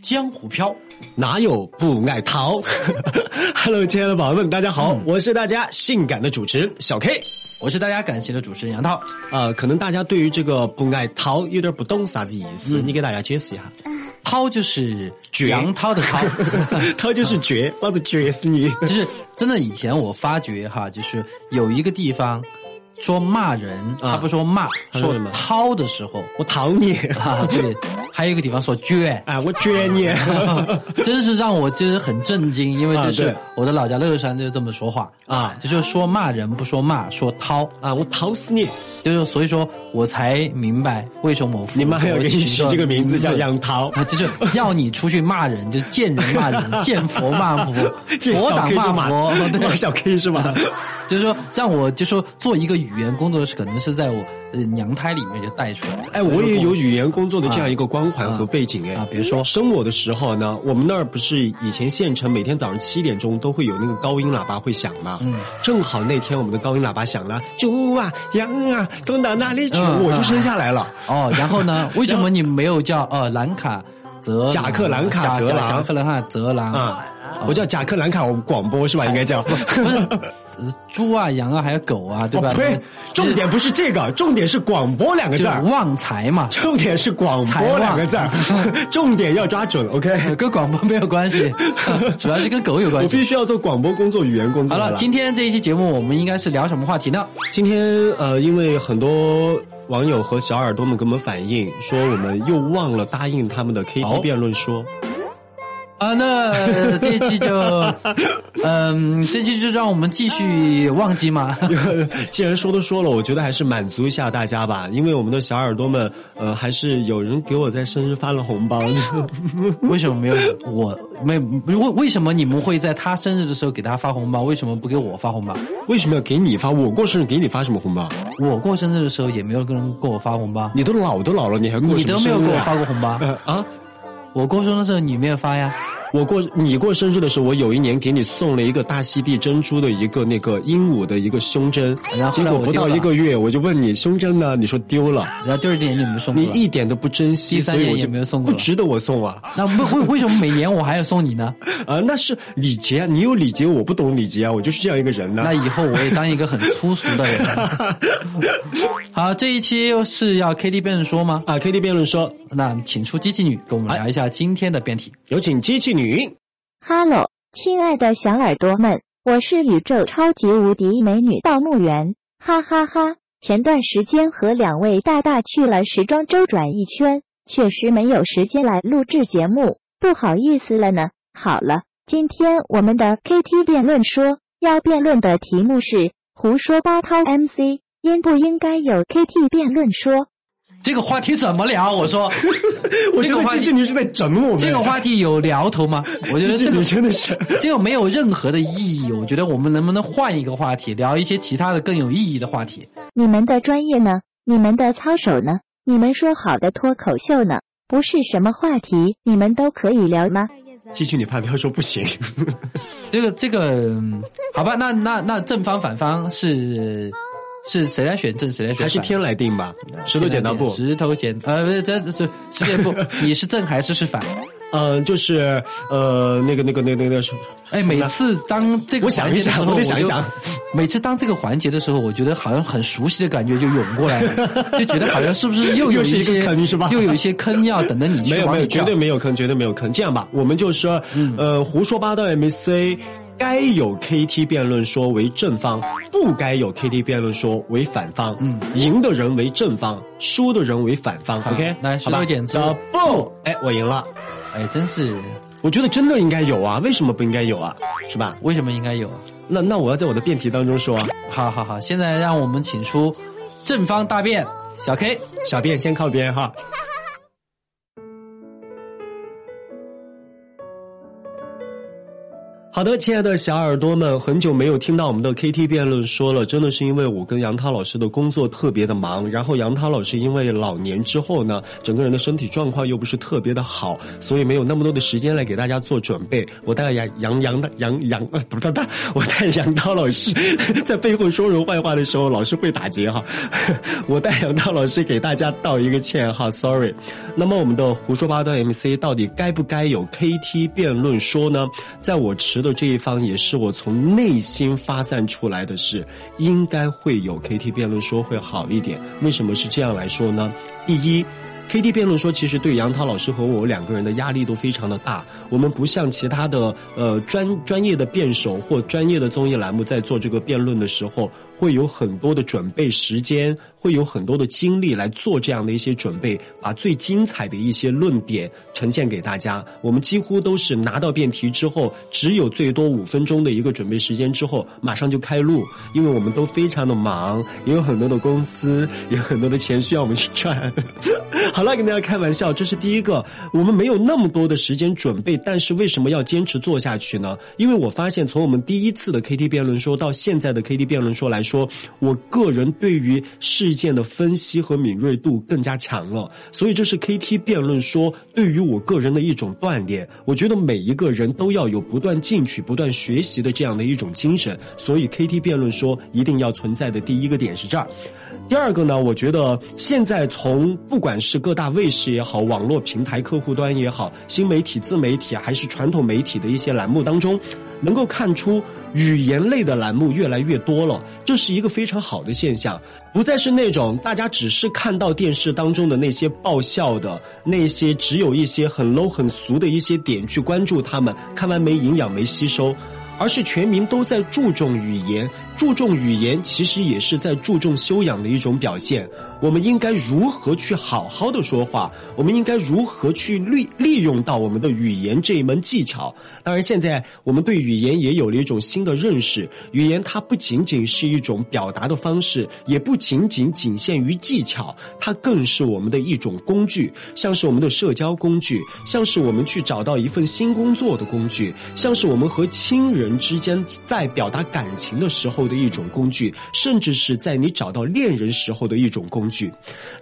江湖飘，哪有不爱逃？Hello，亲爱的宝宝们，大家好，我是大家性感的主持人小 K。我是大家感谢的主持人杨涛。呃，可能大家对于这个不爱逃有点不懂啥子意思，你给大家解释一下。涛就是绝杨涛的涛，涛就是绝，老子绝死你！就是真的。以前我发觉哈，就是有一个地方说骂人，他不说骂，说他说什么？涛的时候。我掏你，啊，对，还有一个地方说撅。啊，我撅你！真是让我就是很震惊，因为就是我的老家乐山就这么说话。啊。就是说骂人不说骂，说掏，啊，我掏死你！就是所以说我才明白为什么我父母你们还要给你取这个名字叫杨。杨涛。啊，就是要你出去骂人，就见人骂人，见佛骂佛，佛挡 K 骂佛，骂对，小 K 是吧？就是说让我就说做一个语言工作是可能是在我呃娘胎里面就带出来。哎，我也有语言工作的这样一个光环和背景哎。啊比如说生我的时候呢，我们那儿不是以前县城每天早上七点钟都会有那个高音喇叭会响吗？嗯，正好那天我们的高音喇叭响了，猪啊羊啊都到哪里去？嗯我就生下来了。哦，然后呢？为什么你没有叫呃兰卡泽贾克兰卡泽兰贾克兰卡泽兰啊，我叫贾克兰卡广播是吧？应该叫。不是呃 猪啊羊啊还有狗啊，对吧？哦！重点不是这个，重点是广播两个字儿。旺财嘛，重点是广播两个字儿，重点要抓准，OK？呃跟广播没有关系，主要是跟狗有关系。我必须要做广播工作、语言工作好了，今天这一期节目我们应该是聊什么话题呢？今天呃，因为很多网友和小耳朵们给我们反映说，我们又忘了答应他们的 KT 哦辩论说，啊，那这一期就，嗯，这期就让我们继续忘记嘛。既然说都说了，我觉得还是满足一下大家吧，因为我们的小耳朵们，呃，还是有人给我在生日发了红包。为什么没有我？没为为什么你们会在他生日的时候给他发红包？为什么不给我发红包？为什么要给你发？我过生日给你发什么红包？我过生日的时候也没有跟人给我发红包，你都老都老了，你还过你什么都没有给我发过红包。呃啊！我过生日的时候你没有发呀？我过你过生日的时候，我有一年给你送了一个大溪地珍珠的一个那个鹦鹉的一个胸针然后，结果不到一个月，我就问你胸针呢？你说丢了。然后第二年你没送过你一点都不珍惜，第三年就没有送过不值得我送啊！那为为为什么每年我还要送你呢？啊，那是礼节啊，你有礼节，我不懂礼节啊，我就是这样一个人呢、那以后我也当一个很粗俗的人。好，这一期是要 K T 辩论说吗？啊，K T 辩论说，那请出机器女跟我们聊一下今天的辩题。有请机器女。Hello，亲爱的小耳朵们，我是宇宙超级无敌美女盗墓园，哈哈哈前段时间和两位大大去了时装周转一圈，确实没有时间来录制节目，不好意思了呢。好了，今天我们的 KT 辩论说要辩论的题目是胡说八道 MC 应不应该有 KT 辩论说？这个话题怎么聊？我说，我觉得这个话题，机器女是在整我们。这个话题有聊头吗？我觉得这个真的是，这个没有任何的意义。我觉得我们能不能换一个话题，聊一些其他的更有意义的话题？你们的专业呢？你们的操守呢？你们说好的脱口秀呢？不是什么话题，你们都可以聊吗？继续，你发飙说不行。这个这个，嗯好吧，那那那正方反方是是谁来选正，谁来选？还是天来定吧，石头剪刀布。石头剪呃，不是这这是石剪布，你是正还是是反？嗯、就是呃，那个那个那个那个是，哎，每次当这个我想一想环节的时候，就我得想一想每次当这个环节的时候，我觉得好像很熟悉的感觉就涌过来了，就觉得好像是不是又有一些坑是吧又有一些坑要等着你去没有没有，绝对没有坑，绝对没有坑。这样吧，我们就说，呃，胡说八道 MC 该有 KT 辩论说为正方，不该有 KT 辩论说为反方。嗯，赢的人为正方，输的人为反方。OK，来好吧石头剪子找不，哎，我赢了。哎，真是我觉得真的应该有啊，为什么不应该有啊？是吧？为什么应该有？那那我要在我的辩题当中说啊，好好好，现在让我们请出正方大辩小 K。小辩先靠边哈。好的，亲爱的小耳朵们，很久没有听到我们的 KT 辩论说了，真的是因为我跟杨涛老师的工作特别的忙，然后杨涛老师因为老年之后呢，整个人的身体状况又不是特别的好，所以没有那么多的时间来给大家做准备。我带杨杨杨杨杨呃不不不，我带杨涛老师在背后说人坏话的时候，老是会打结哈。我带杨涛老师给大家道一个歉哈，sorry。那么我们的胡说八道 MC 到底该不该有 KT 辩论说呢？在我持觉得这一方，也是我从内心发散出来的是，应该会有 KT 辩论说会好一点。为什么是这样来说呢？第一。KT 辩论说，其实对杨涛老师和我两个人的压力都非常的大。我们不像其他的呃专专业的辩手或专业的综艺栏目，在做这个辩论的时候，会有很多的准备时间，会有很多的精力来做这样的一些准备，把最精彩的一些论点呈现给大家。我们几乎都是拿到辩题之后，只有最多五分钟的一个准备时间之后，马上就开录，因为我们都非常的忙，也有很多的公司，有很多的钱需要我们去赚。好了，跟大家开玩笑，这是第一个。我们没有那么多的时间准备，但是为什么要坚持做下去呢？因为我发现，从我们第一次的 KT 辩论说到现在的 KT 辩论说来说，我个人对于事件的分析和敏锐度更加强了。所以这是 KT 辩论说对于我个人的一种锻炼。我觉得每一个人都要有不断进取、不断学习的这样的一种精神。所以 KT 辩论说一定要存在的第一个点是这儿。第二个呢，我觉得现在从不管是各大卫视也好，网络平台客户端也好，新媒体、自媒体还是传统媒体的一些栏目当中，能够看出语言类的栏目越来越多了，这是一个非常好的现象，不再是那种大家只是看到电视当中的那些爆笑的那些，只有一些很 low 很俗的一些点去关注他们，看完没营养没吸收。而是全民都在注重语言，注重语言其实也是在注重修养的一种表现。我们应该如何去好好的说话？我们应该如何去利利用到我们的语言这一门技巧？当然，现在我们对语言也有了一种新的认识。语言它不仅仅是一种表达的方式，也不仅仅仅限于技巧，它更是我们的一种工具，像是我们的社交工具，像是我们去找到一份新工作的工具，像是我们和亲人人之间在表达感情的时候的一种工具，甚至是在你找到恋人时候的一种。工具，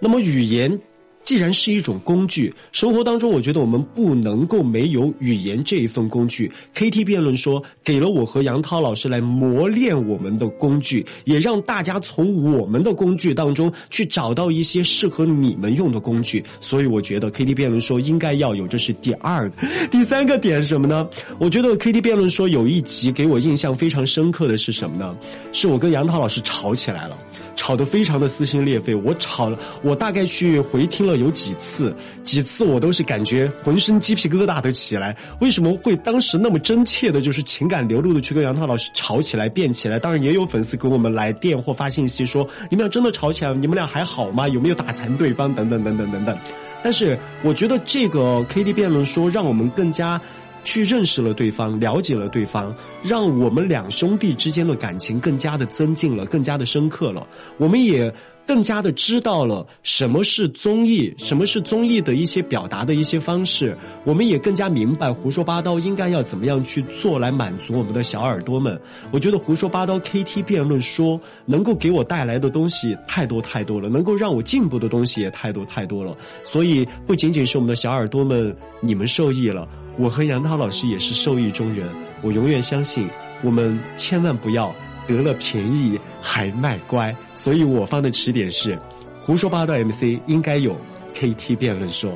那么语言既然是一种工具，生活当中我觉得我们不能够没有语言这一份工具。KT 辩论说给了我和杨涛老师来磨练我们的工具，也让大家从我们的工具当中去找到一些适合你们用的工具。所以我觉得 KT 辩论说应该要有，这是第二个。第三个点是什么呢？我觉得 KT 辩论说有一集给我印象非常深刻的是什么呢？是我跟杨涛老师吵起来了。吵得非常的撕心裂肺，我吵了，我大概去回听了有几次，几次我都是感觉浑身鸡皮疙瘩都起来。为什么会当时那么真切的，就是情感流露的去跟杨涛老师吵起来、辩起来？当然也有粉丝给我们来电或发信息说，你们俩真的吵起来了，你们俩还好吗？有没有打残对方？等等等等等等。但是我觉得这个 K D 辩论说，让我们更加。去认识了对方，了解了对方，让我们两兄弟之间的感情更加的增进了，更加的深刻了。我们也更加的知道了什么是综艺，什么是综艺的一些表达的一些方式。我们也更加明白胡说八道应该要怎么样去做来满足我们的小耳朵们。我觉得胡说八道 KT 辩论说能够给我带来的东西太多太多了，能够让我进步的东西也太多太多了。所以不仅仅是我们的小耳朵们，你们受益了。我和杨涛老师也是受益中人，我永远相信，我们千万不要得了便宜还卖乖。所以我方的起点是，胡说八道 MC 应该有 KT 辩论说。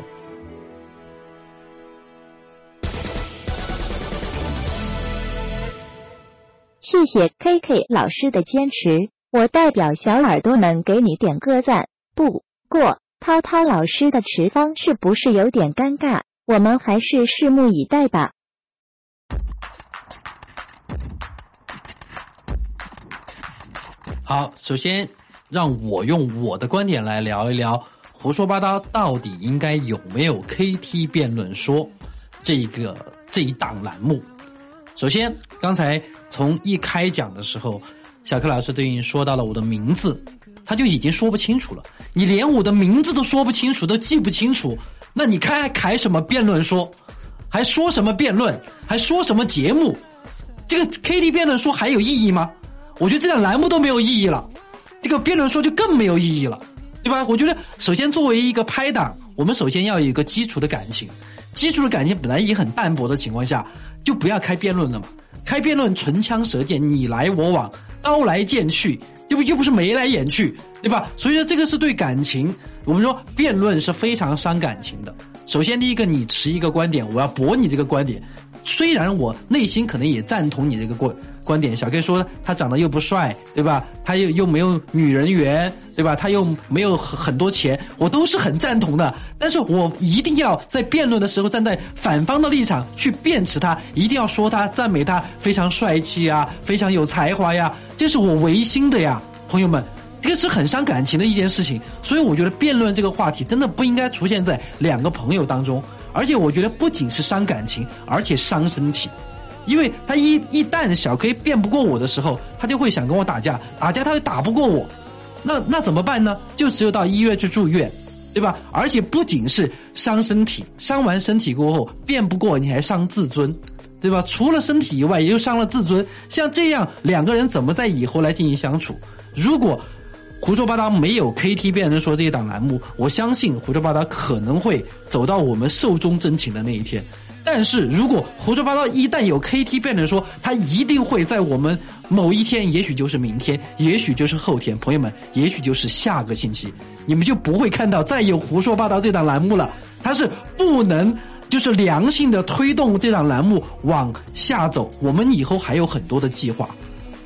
谢谢 KK 老师的坚持，我代表小耳朵们给你点个赞。不过涛涛老师的持方是不是有点尴尬？我们还是拭目以待吧。好，首先让我用我的观点来聊一聊胡说八道到底应该有没有 KT 辩论说这个这一档栏目。首先，刚才从一开讲的时候，小柯老师都已经说到了我的名字，他就已经说不清楚了。你连我的名字都说不清楚，都记不清楚。那你开还开什么辩论说，还说什么辩论，还说什么节目？这个 KT 辩论说还有意义吗？我觉得这档栏目都没有意义了，这个辩论说就更没有意义了，对吧？我觉得首先作为一个拍档，我们首先要有一个基础的感情，基础的感情本来也很淡薄的情况下，就不要开辩论了嘛。开辩论唇枪舌剑，你来我往，刀来剑去，又不？又不是眉来眼去，对吧？所以说这个是对感情，我们说辩论是非常伤感情的。首先第一个，你持一个观点，我要驳你这个观点。虽然我内心可能也赞同你这个观观点，小 K 说他长得又不帅，对吧？他又又没有女人缘，对吧？他又没有很很多钱，我都是很赞同的。但是我一定要在辩论的时候站在反方的立场去辩持他，一定要说他赞美他非常帅气啊，非常有才华呀，这是我违心的呀，朋友们，这个是很伤感情的一件事情。所以我觉得辩论这个话题真的不应该出现在两个朋友当中。而且我觉得不仅是伤感情，而且伤身体，因为他一一旦小 K 辩不过我的时候，他就会想跟我打架，打架他又打不过我，那那怎么办呢？就只有到医院去住院，对吧？而且不仅是伤身体，伤完身体过后辩不过你还伤自尊，对吧？除了身体以外，也就伤了自尊。像这样两个人怎么在以后来进行相处？如果胡说八道没有 KT 辩论说这一档栏目，我相信胡说八道可能会走到我们寿终正寝的那一天。但是如果胡说八道一旦有 KT 辩论说，他一定会在我们某一天，也许就是明天，也许就是后天，朋友们，也许就是下个星期，你们就不会看到再有胡说八道这档栏目了。它是不能就是良性的推动这档栏目往下走。我们以后还有很多的计划。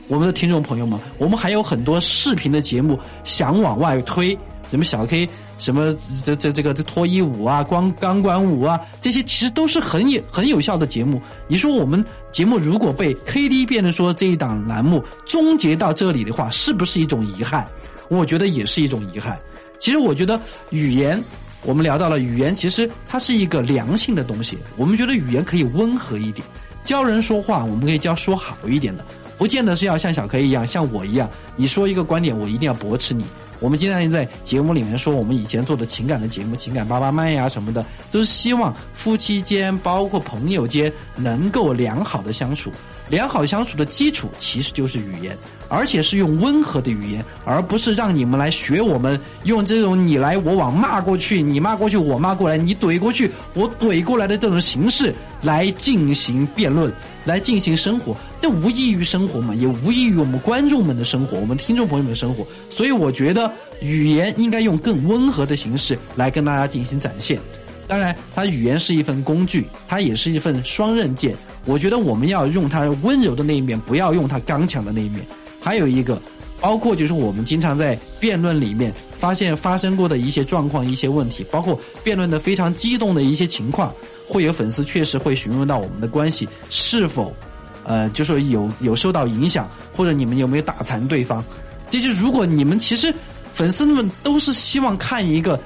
我们的听众朋友们，我们还有很多视频的节目想往外推，什么小 K，什么这这这个这脱衣舞啊、光钢管舞啊，这些其实都是很有很有效的节目。你说我们节目如果被 KD 变成说这一档栏目终结到这里的话，是不是一种遗憾？我觉得也是一种遗憾。其实我觉得语言，我们聊到了语言，其实它是一个良性的东西。我们觉得语言可以温和一点，教人说话，我们可以教说好一点的。不见得是要像小 K 一样，像我一样，你说一个观点，我一定要驳斥你。我们经常在节目里面说，我们以前做的情感的节目，情感爸爸麦呀什么的，都是希望夫妻间，包括朋友间，能够良好的相处。良好相处的基础其实就是语言，而且是用温和的语言，而不是让你们来学我们用这种你来我往骂过去，你骂过去我骂过来，你怼过去我怼过来的这种形式来进行辩论，来进行生活，这无异于生活嘛，也无异于我们观众们的生活，我们听众朋友们的生活。所以我觉得语言应该用更温和的形式来跟大家进行展现。当然，它语言是一份工具，它也是一份双刃剑。我觉得我们要用它温柔的那一面，不要用它刚强的那一面。还有一个，包括就是我们经常在辩论里面发现发生过的一些状况、一些问题，包括辩论的非常激动的一些情况，会有粉丝确实会询问到我们的关系是否，呃，就说有有受到影响，或者你们有没有打残对方。这就如果你们其实粉丝们都是希望看一个。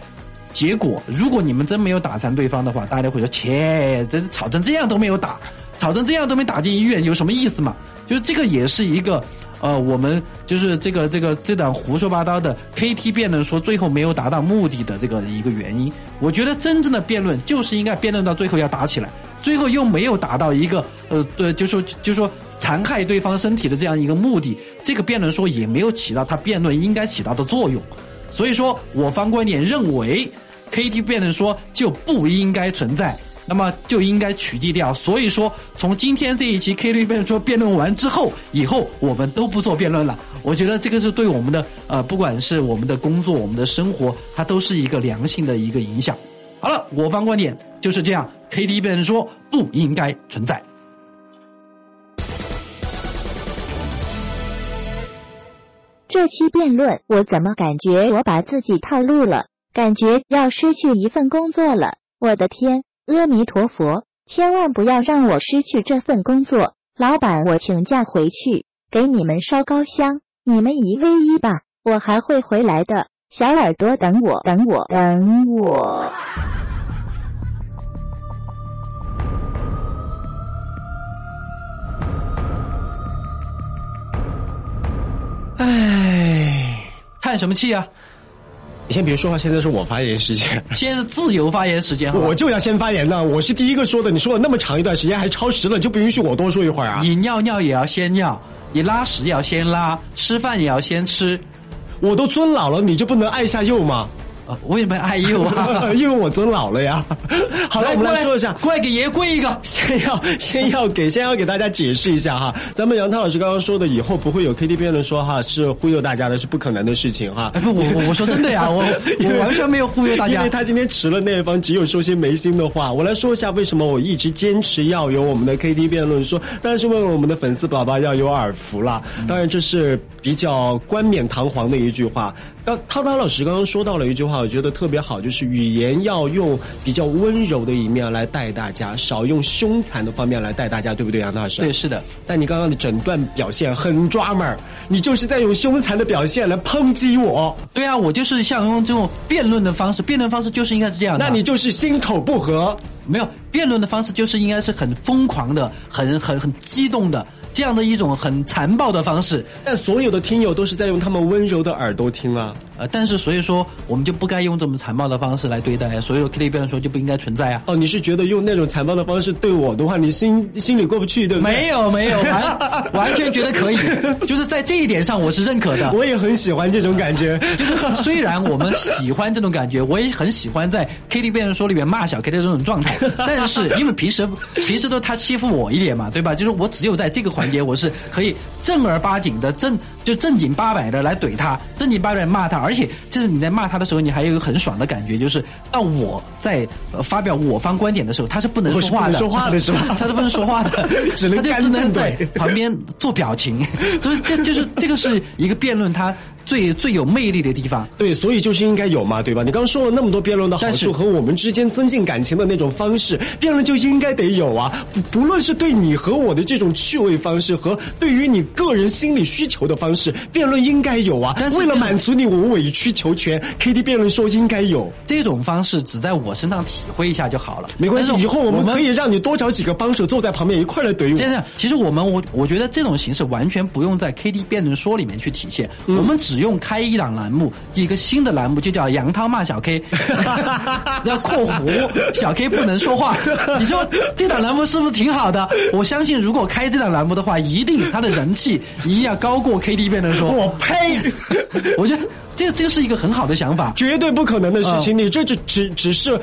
结果，如果你们真没有打残对方的话，大家会说：切，这吵成这样都没有打，吵成这样都没打进医院，有什么意思嘛？就是这个也是一个，呃，我们就是这个这个这档胡说八道的 KT 辩论说最后没有达到目的的这个一个原因。我觉得真正的辩论就是应该辩论到最后要打起来，最后又没有达到一个呃，对，就说就说残害对方身体的这样一个目的，这个辩论说也没有起到他辩论应该起到的作用。所以说我方观点认为，KT 辩论说就不应该存在，那么就应该取缔掉。所以说，从今天这一期 KT 辩论说辩论完之后，以后我们都不做辩论了。我觉得这个是对我们的呃，不管是我们的工作、我们的生活，它都是一个良性的一个影响。好了，我方观点就是这样，K D 被人说不应该存在。这期辩论，我怎么感觉我把自己套路了？感觉要失去一份工作了！我的天，阿弥陀佛，千万不要让我失去这份工作！老板，我请假回去给你们烧高香，你们一 v 一吧，我还会回来的。小耳朵，等我，等我，等我。唉，叹什么气啊？你先别说话，现在是我发言时间，现在是自由发言时间，我就要先发言呢。我是第一个说的，你说了那么长一段时间，还超时了，就不允许我多说一会儿啊？你尿尿也要先尿，你拉屎也要先拉，吃饭也要先吃。我都尊老了，你就不能爱一下幼吗？啊，为什么爱幼啊？因为我尊老了呀。好了，我们来说一下，过来给爷爷跪一个。先要 先要给先要给大家解释一下哈，咱们杨涛老师刚刚说的以后不会有 KT 辩论说哈是忽悠大家的，是不可能的事情哈。哎不，我我我说真的呀，我我完全没有忽悠大家因为。他今天迟了那一方只有说些没心的话。我来说一下为什么我一直坚持要有我们的 KT 辩论说，当然是为了我们的粉丝宝宝要有耳福啦。当然这是比较冠冕堂皇的一句话。刚涛涛老师刚刚说到了一句话，我觉得特别好，就是语言要用比较温柔的一面来带大家，少用凶残的方面来带大家，对不对，杨涛老师？对，。是的，但你刚刚的整段表现很抓门儿，你就是在用凶残的表现来抨击我，对啊，我就是想用这种辩论的方式，辩论方式就是应该是这样的。那你就是心口不和。没有辩论的方式，就是应该是很疯狂的、很很很激动的这样的一种很残暴的方式。但所有的听友都是在用他们温柔的耳朵听啊。呃，但是所以说我们就不该用这么残暴的方式来对待，所以说 K T 辩论说就不应该存在啊。哦，你是觉得用那种残暴的方式对我的话，你心心里过不去，对不对？没，有没有，完完全觉得可以，就是在这一点上我是认可的。我也很喜欢这种感觉。就是虽然我们喜欢这种感觉，我也很喜欢在 K T 辩论说里面骂小 K 的这种状态，但是因为平时平时都他欺负我一点嘛，对吧？就是我只有在这个环节我是可以正儿八经的正就正经八百的来怼他，正经八百骂他，而且就是你在骂他的时候，你还有一个很爽的感觉，就是到我在呃发表我方观点的时候，他是不能说话的，说话的是吧他是不能说话的，只能干他就只能瞪在旁边做表情，所以这就是这个是一个辩论它最最有魅力的地方。对，所以就是应该有嘛，对吧？你刚刚说了那么多辩论的好处和我们之间增进感情的那种方式，辩论就应该得有啊！不不论是对你和我的这种趣味方式，和对于你个人心理需求的方式，辩论应该有啊但！是为了满足你，我委曲求全 KD 辩论说应该有。这种方式只在我身上体会一下就好了，没关系以后我我们可以让你多找几个帮手坐在旁边一块儿来怼我。这样，其实我们我我觉得这种形式完全不用在 KD 辩论说里面去体现，嗯我们只用开一档栏目，一个新的栏目就叫杨涛骂小 K，要括弧小 K 不能说话。你说这档栏目是不是挺好的？我相信如果开这档栏目的话，一定他的人气一定要高过 K 说。我呸！我觉得这个这个是一个很好的想法。绝对不可能的事嗯情，你这只只只是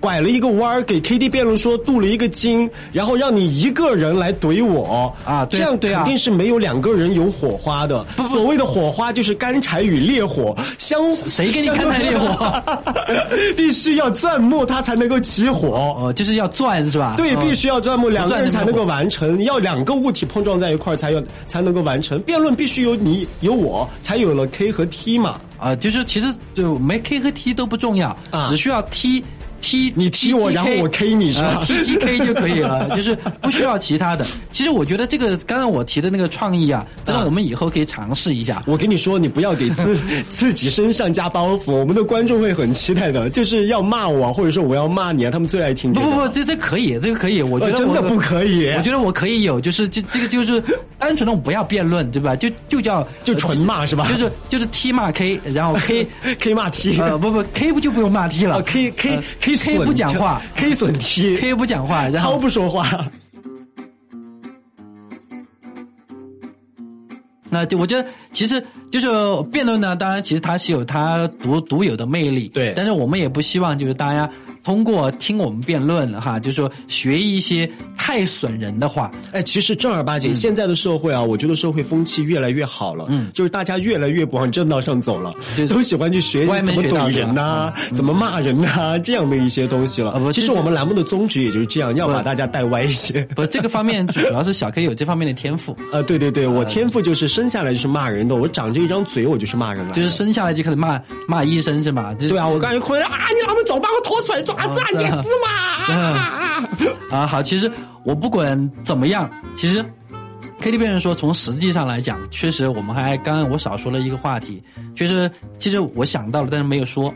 拐了一个弯儿，给 KD 辩论说镀了一个金，然后让你一个人来怼我啊对这样肯定是没有两个人有火花的。不不所谓的火花就是干柴与烈火相，谁给你干柴烈火？必须要钻木它才能够起火。哦，就是要钻是吧？对，哦必须要钻木，两个人才能够完成。要两个物体碰撞在一块儿才有才能够完成。辩论必须有你有我，才有了 K 和 T 嘛。啊，就是其实就没 K 和 T 都不重要，啊只需要 T T 你踢我然后我 K 你是吧呃 T T K 就可以了，就是不需要其他的。其实我觉得这个刚刚我提的那个创意啊，真的啊我们以后可以尝试一下。我跟你说，你不要给自 自己身上加包袱，我们的观众会很期待的。就是要骂我，或者说我要骂你啊，他们最爱听这个。不不不，这这可以，这个可以，我觉得呃真的不可以我觉得我可以有，就是这这个就是单纯的不要辩论，对吧？就就叫就纯骂是吧？就是就是 T 骂 K，然后 K K 骂 T，呃不不 K 不就不用骂 T 了啊 K K 呃 K K 损不讲话，K 损 T，，K 不讲话，然后不说话。那就我觉得，其实就是辩论呢，当然其实它是有它独独有的魅力，对。但是我们也不希望就是大家通过听我们辩论哈，就是说学一些太损人的话，哎，其实正儿八经，现在的社会啊，我觉得社会风气越来越好了，嗯就是大家越来越不往正道上走了，对都喜欢去学习怎么怼人呐、怎么骂人呐、这样的一些东西了。啊其实我们栏目的宗旨也就是这样，要把大家带歪一些。不，这个方面主要是小 K 有这方面的天赋，呃，对对对，我天赋就是生下来就是骂人的，我长着一张嘴，我就是骂人来的。就是生下来就开始骂骂医生是吗？就是对啊，我刚才哭啊，你他们走把我拖出来啊，你死嘛！啊啊，好，其实我不管怎么样，其实 KTV 人说，从实际上来讲，确实我们还刚刚我少说了一个话题，确实其实我想到了，但是没有说，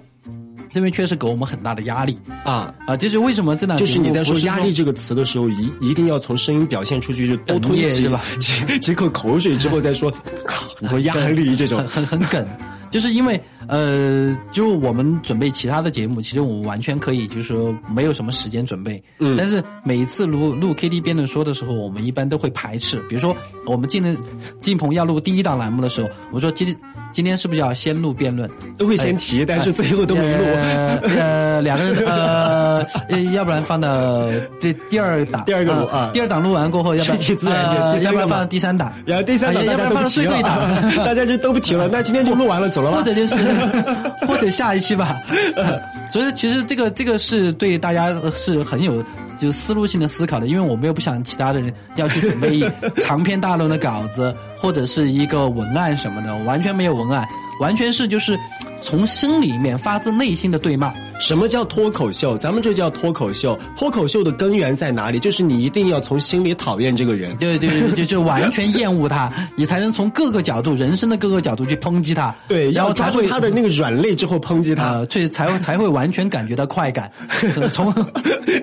这边确实给我们很大的压力啊，啊，这就为什么这档就是你在说压力这个词的时候，一一定要从声音表现出去，就多吞几哽咽是吧几几口口水之后再说，啊 很多压力这种很。很很梗。就是因为呃，就我们准备其他的节目，其实我们完全可以，就是说没有什么时间准备。嗯但是每一次录录 KD 辩论说的时候，我们一般都会排斥。比如说，我们进的进棚要录第一档栏目的时候，我说今今天是不是要先录辩论？都会先提，但是最后都没录。呃，呃两个人呃，呃要不然放到第第二档，第二个录呃啊第二档录完过后，要不然顺其自然就要不然放到第三档，然后第三档要不然放到最后一了档，大家就都不提了。那今天就录完了，走了吧？或者就是 或者下一期吧。所以其实这个这个是对大家是很有就思路性的思考的，因为我们又不想其他的人要去准备长篇大论的稿子或者是一个文案什么的，完全没有文案，完全是就是从心里面发自内心的对骂。什么叫脱口秀？咱们这叫脱口秀。脱口秀的根源在哪里？就是你一定要从心里讨厌这个人。对对对，就就完全厌恶他，你才能从各个角度、人生的各个角度去抨击他，对，然要后抓住他的那个软肋之后抨击他。才会才会完全感觉到快感。从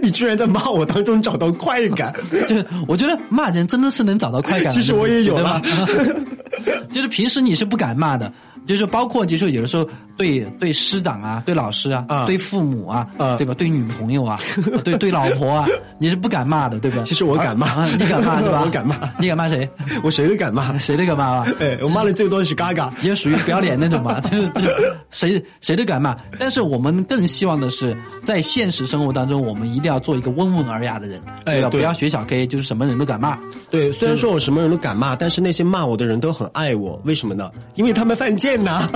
你居然在骂我当中找到快感，就是我觉得骂人真的是能找到快感。其实我也有了。就是平时你是不敢骂的，就是包括就是有的时候对对师长啊、对老师啊、啊对父母啊，啊对吧？对女朋友啊、对对老婆啊，你是不敢骂的，对吧？其实我敢骂啊，你敢骂对吧？我敢骂你敢骂谁？我谁都敢骂。谁都敢骂吧？哎，我骂的最多的是嘎嘎。也属于不要脸那种嘛，就是就是谁谁都敢骂。但是我们更希望的是，在现实生活当中，我们一定要做一个温文尔雅的人，吧？哎对不要学小 K，就是什么人都敢骂。对，虽然说我什么人都敢骂，但是那些骂我的人都很爱我，为什么呢？因为他们犯贱呐。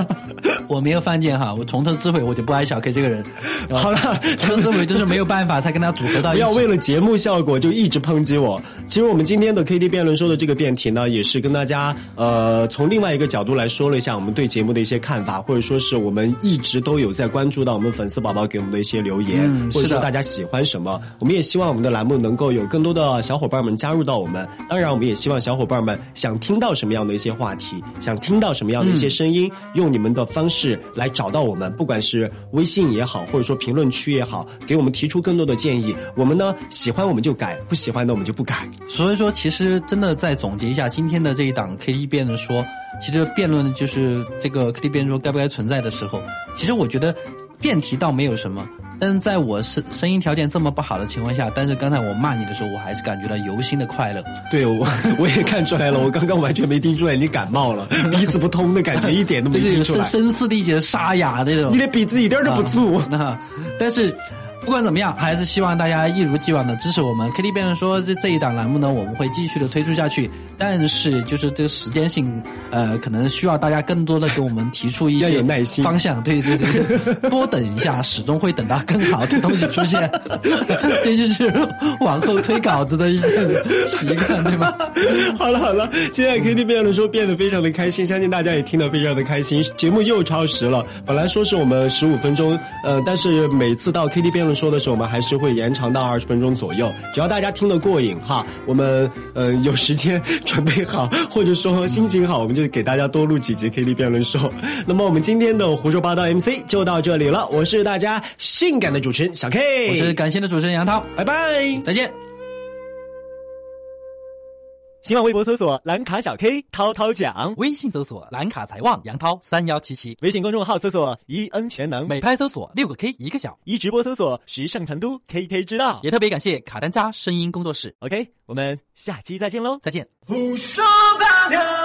我没有犯贱哈，我从头至尾我就不爱小 K 这个人。好了从头至尾就是没有办法才跟他组合到一起。不要为了节目效果就一直抨击我。其实我们今天的 KD 辩论说的这个辩题呢，也是跟大家呃从另外一个角度来说了一下我们对节目的一些看法，或者说是我们一直都有在关注到我们粉丝宝宝给我们的一些留言，嗯或者说大家喜欢什么。我们也希望我们的栏目能够有更多的小伙伴们加入到我们。当然，我们也希望小伙伴们想听到什么样的一些话题，想听到什么样的一些声音，用你们的方式来找到我们，不管是微信也好，或者说评论区也好，给我们提出更多的建议。我们呢喜欢我们就改，不喜欢的我们就不改。所以说，其实真的再总结一下今天的这一档 K T 辩论说，其实辩论就是这个 K T 辩论说该不该存在的时候，其实我觉得辩题倒没有什么，但是在我声声音条件这么不好的情况下，但是刚才我骂你的时候，我还是感觉到由心的快乐。对我我也看出来了，我刚刚完全没听出来你感冒了，鼻子不通的感觉一点都没就是有听出声来。声嘶力竭的沙哑那种你。的鼻子一点都不足。那但是不管怎么样，还是希望大家一如既往的支持我们 K T 辩论说这这一档栏目呢，我们会继续的推出下去。但是就是这个时间性，呃，可能需要大家更多的给我们提出一要些有耐心方向。对对对，对 多等一下，始终会等到更好的东西出现。这就是往后推稿子的一个习惯，对吗？好了好了，现在 K T 辩论说变得非常的开心，相信大家也听得非常的开心。节目又超时了，本来说是我们十五分钟，呃，但是每次到 K T 辩论说的时候，我们还是会延长到二十分钟左右。只要大家听得过瘾哈，我们呃有时间准备好，或者说心情好，我们就给大家多录几集 K T 辩论说。那么我们今天的胡说八道 MC 就到这里了，我是大家性感的主持人小 K，我是感性的主持人杨涛，拜拜。再见。新浪微博搜索“蓝卡小 K 涛涛讲微信搜索蓝卡财旺杨涛三幺七七”，，微信公众号搜索“一恩全能美拍搜索六个 K 一个小”，。一直播搜索“时尚成都 KK 知道也特别感谢卡丹扎声音工作室，”。OK，我们下期再见喽。再见。胡说八道。